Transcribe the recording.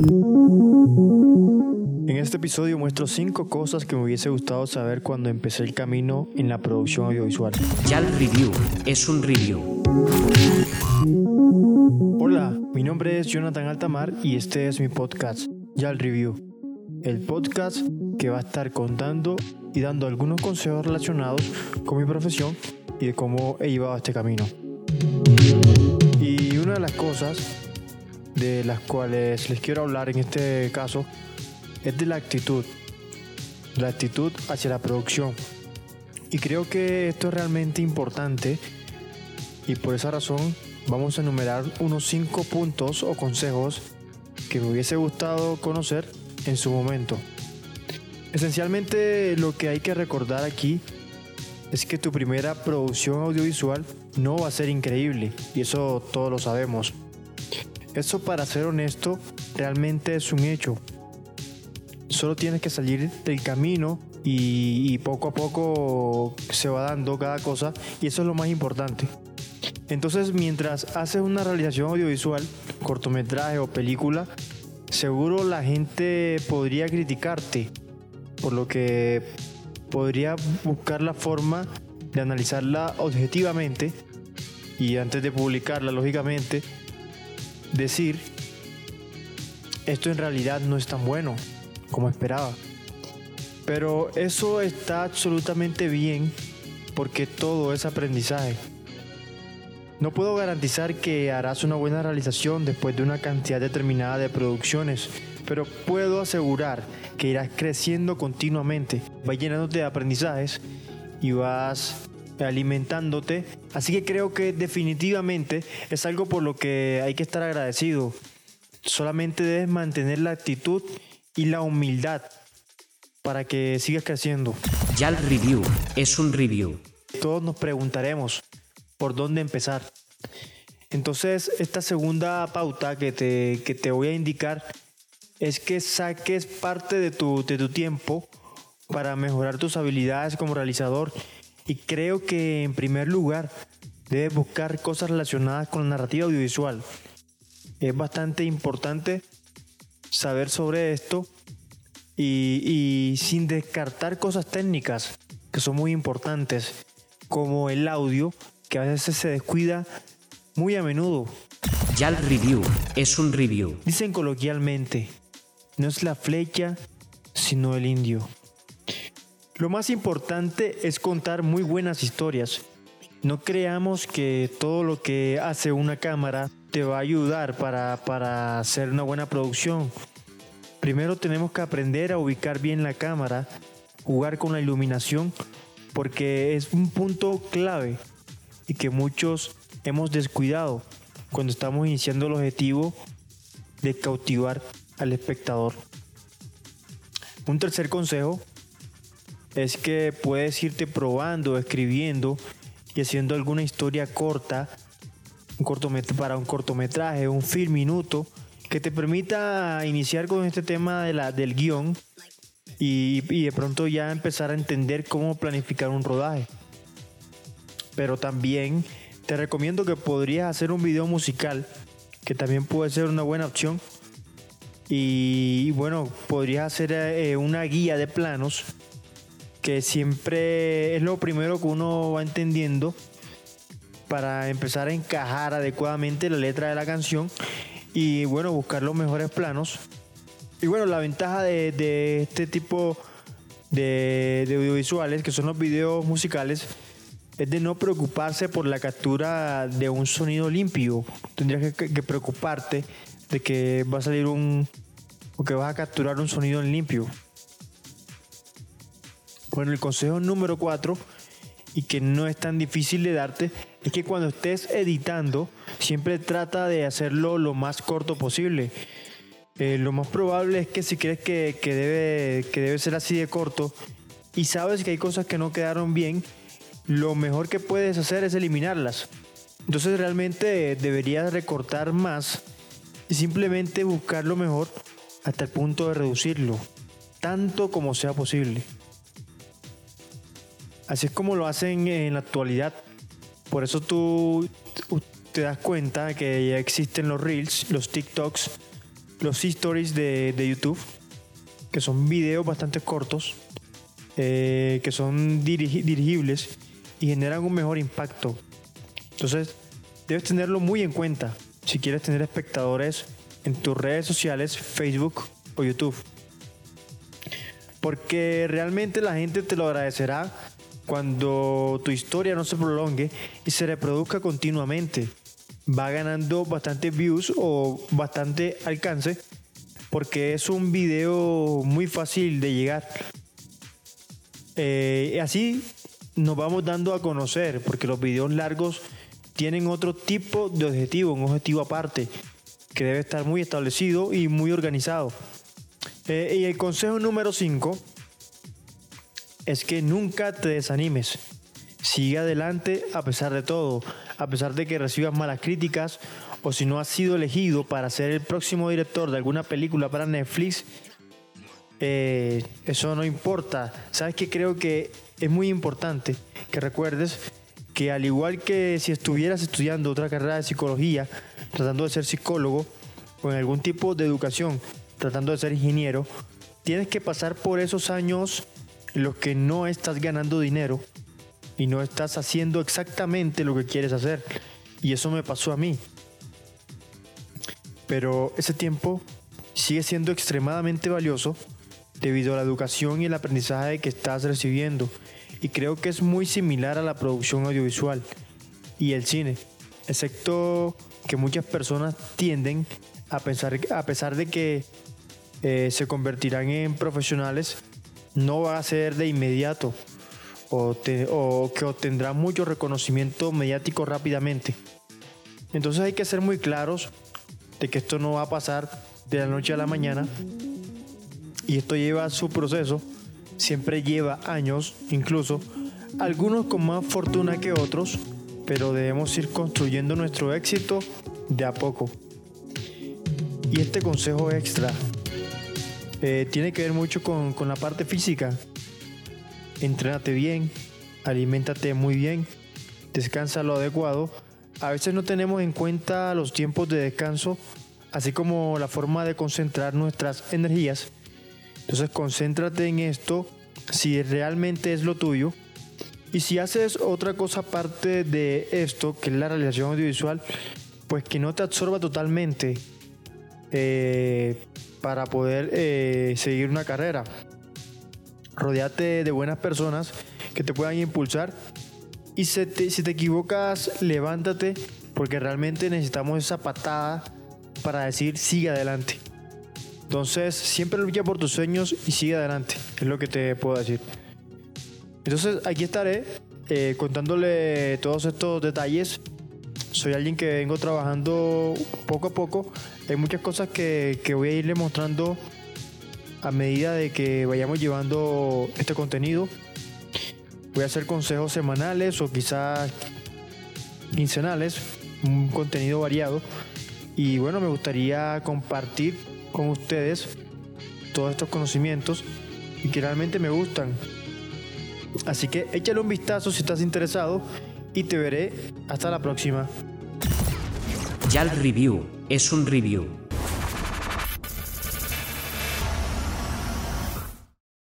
En este episodio muestro 5 cosas que me hubiese gustado saber cuando empecé el camino en la producción audiovisual. Ya el review es un review. Hola, mi nombre es Jonathan Altamar y este es mi podcast, Ya el Review. El podcast que va a estar contando y dando algunos consejos relacionados con mi profesión y de cómo he llevado este camino. Y una de las cosas de las cuales les quiero hablar en este caso es de la actitud. La actitud hacia la producción. Y creo que esto es realmente importante y por esa razón vamos a enumerar unos 5 puntos o consejos que me hubiese gustado conocer en su momento. Esencialmente lo que hay que recordar aquí es que tu primera producción audiovisual no va a ser increíble y eso todos lo sabemos. Eso para ser honesto realmente es un hecho. Solo tienes que salir del camino y, poco a poco se va dando cada cosa y eso es lo más importante. Entonces mientras haces una realización audiovisual, cortometraje o película, seguro la gente podría criticarte, por lo que podría buscar la forma de analizarla objetivamente y antes de publicarla, lógicamente, decir, esto en realidad no es tan bueno como esperaba. Pero eso está absolutamente bien porque todo es aprendizaje. No puedo garantizar que harás una buena realización después de una cantidad determinada de producciones, pero puedo asegurar que irás creciendo continuamente, vas llenándote de aprendizajes y vas alimentándote. Así que creo que definitivamente es algo por lo que hay que estar agradecido. Solamente debes mantener la actitud y la humildad para que sigas creciendo. Ya el review es un review. Todos nos preguntaremos por dónde empezar. Entonces, esta segunda pauta que te, que te voy a indicar es que saques parte de tu, de tu tiempo para mejorar tus habilidades como realizador y creo que en primer lugar debes buscar cosas relacionadas con la narrativa audiovisual. Es bastante importante saber sobre esto y, y sin descartar cosas técnicas que son muy importantes como el audio que a veces se descuida muy a menudo. Ya el review es un review. Dicen coloquialmente, no es la flecha, sino el indio. Lo más importante es contar muy buenas historias. No creamos que todo lo que hace una cámara te va a ayudar para, para hacer una buena producción. Primero tenemos que aprender a ubicar bien la cámara, jugar con la iluminación, porque es un punto clave y que muchos hemos descuidado cuando estamos iniciando el objetivo de cautivar al espectador. Un tercer consejo es que puedes irte probando, escribiendo y haciendo alguna historia corta un para un cortometraje, un film minuto, que te permita iniciar con este tema de la, del guion y, y de pronto ya empezar a entender cómo planificar un rodaje. Pero también te recomiendo que podrías hacer un video musical, que también puede ser una buena opción. Y bueno, podrías hacer eh, una guía de planos, que siempre es lo primero que uno va entendiendo para empezar a encajar adecuadamente la letra de la canción y bueno, buscar los mejores planos. Y bueno, la ventaja de, este tipo de, de audiovisuales, que son los videos musicales, es de no preocuparse por la captura de un sonido limpio. Tendrías que, preocuparte de que va a salir un. o que vas a capturar un sonido limpio. Bueno, el consejo número 4, y que no es tan difícil de darte, es que cuando estés editando, siempre trata de hacerlo lo más corto posible. Eh, lo más probable es que si crees que, que, debe, que debe ser así de corto y sabes que hay cosas que no quedaron bien, lo mejor que puedes hacer es eliminarlas. Entonces realmente deberías recortar más y simplemente buscar lo mejor hasta el punto de reducirlo, tanto como sea posible. Así es como lo hacen en la actualidad. Por eso tú te das cuenta que ya existen los reels, los TikToks, los stories de, de YouTube, que son videos bastante cortos, eh, que son dirigi- dirigibles y generan un mejor impacto. Entonces, debes tenerlo muy en cuenta si quieres tener espectadores en tus redes sociales, Facebook o YouTube. Porque realmente la gente te lo agradecerá cuando tu historia no se prolongue y se reproduzca continuamente. Va ganando bastante views o bastante alcance porque es un video muy fácil de llegar. Eh, así nos vamos dando a conocer porque los videos largos tienen otro tipo de objetivo, un objetivo aparte que debe estar muy establecido y muy organizado. Eh, y el consejo número 5 es que nunca te desanimes. Sigue adelante a pesar de todo, a pesar de que recibas malas críticas o si no has sido elegido para ser el próximo director de alguna película para Netflix, eh, eso no importa. Sabes que creo que es muy importante que recuerdes que al igual que si estuvieras estudiando otra carrera de psicología, tratando de ser psicólogo o en algún tipo de educación, tratando de ser ingeniero, tienes que pasar por esos años los que no estás ganando dinero y no estás haciendo exactamente lo que quieres hacer. Y eso me pasó a mí. Pero ese tiempo sigue siendo extremadamente valioso debido a la educación y el aprendizaje que estás recibiendo. Y creo que es muy similar a la producción audiovisual y el cine, excepto que muchas personas tienden a pensar, a pesar de que eh, se convertirán en profesionales, no va a ser de inmediato o, que obtendrán mucho reconocimiento mediático rápidamente. Entonces hay que ser muy claros de que esto no va a pasar de la noche a la mañana y esto lleva su proceso, siempre lleva años incluso, algunos con más fortuna que otros, pero debemos ir construyendo nuestro éxito de a poco. Y este consejo extra eh, tiene que ver mucho con, con la parte física. Entrénate bien, aliméntate muy bien, descansa lo adecuado. A veces no tenemos en cuenta los tiempos de descanso, así como la forma de concentrar nuestras energías. Entonces concéntrate en esto si realmente es lo tuyo. Y si haces otra cosa aparte de esto, que es la realización audiovisual, pues que no te absorba totalmente eh, para poder eh, seguir una carrera. Rodeate de buenas personas que te puedan impulsar y si te, si te equivocas, levántate porque realmente necesitamos esa patada para decir sigue adelante. Entonces, siempre lucha por tus sueños y sigue adelante, es lo que te puedo decir. Entonces, aquí estaré eh, contándole todos estos detalles. Soy alguien que vengo trabajando poco a poco. Hay muchas cosas que, que voy a irle mostrando a medida de que vayamos llevando este contenido. Voy a hacer consejos semanales o quizás quincenales, un contenido variado. Y bueno, me gustaría compartir con ustedes todos estos conocimientos y que realmente me gustan. Así que échale un vistazo si estás interesado y te veré hasta la próxima. Yal Review es un review.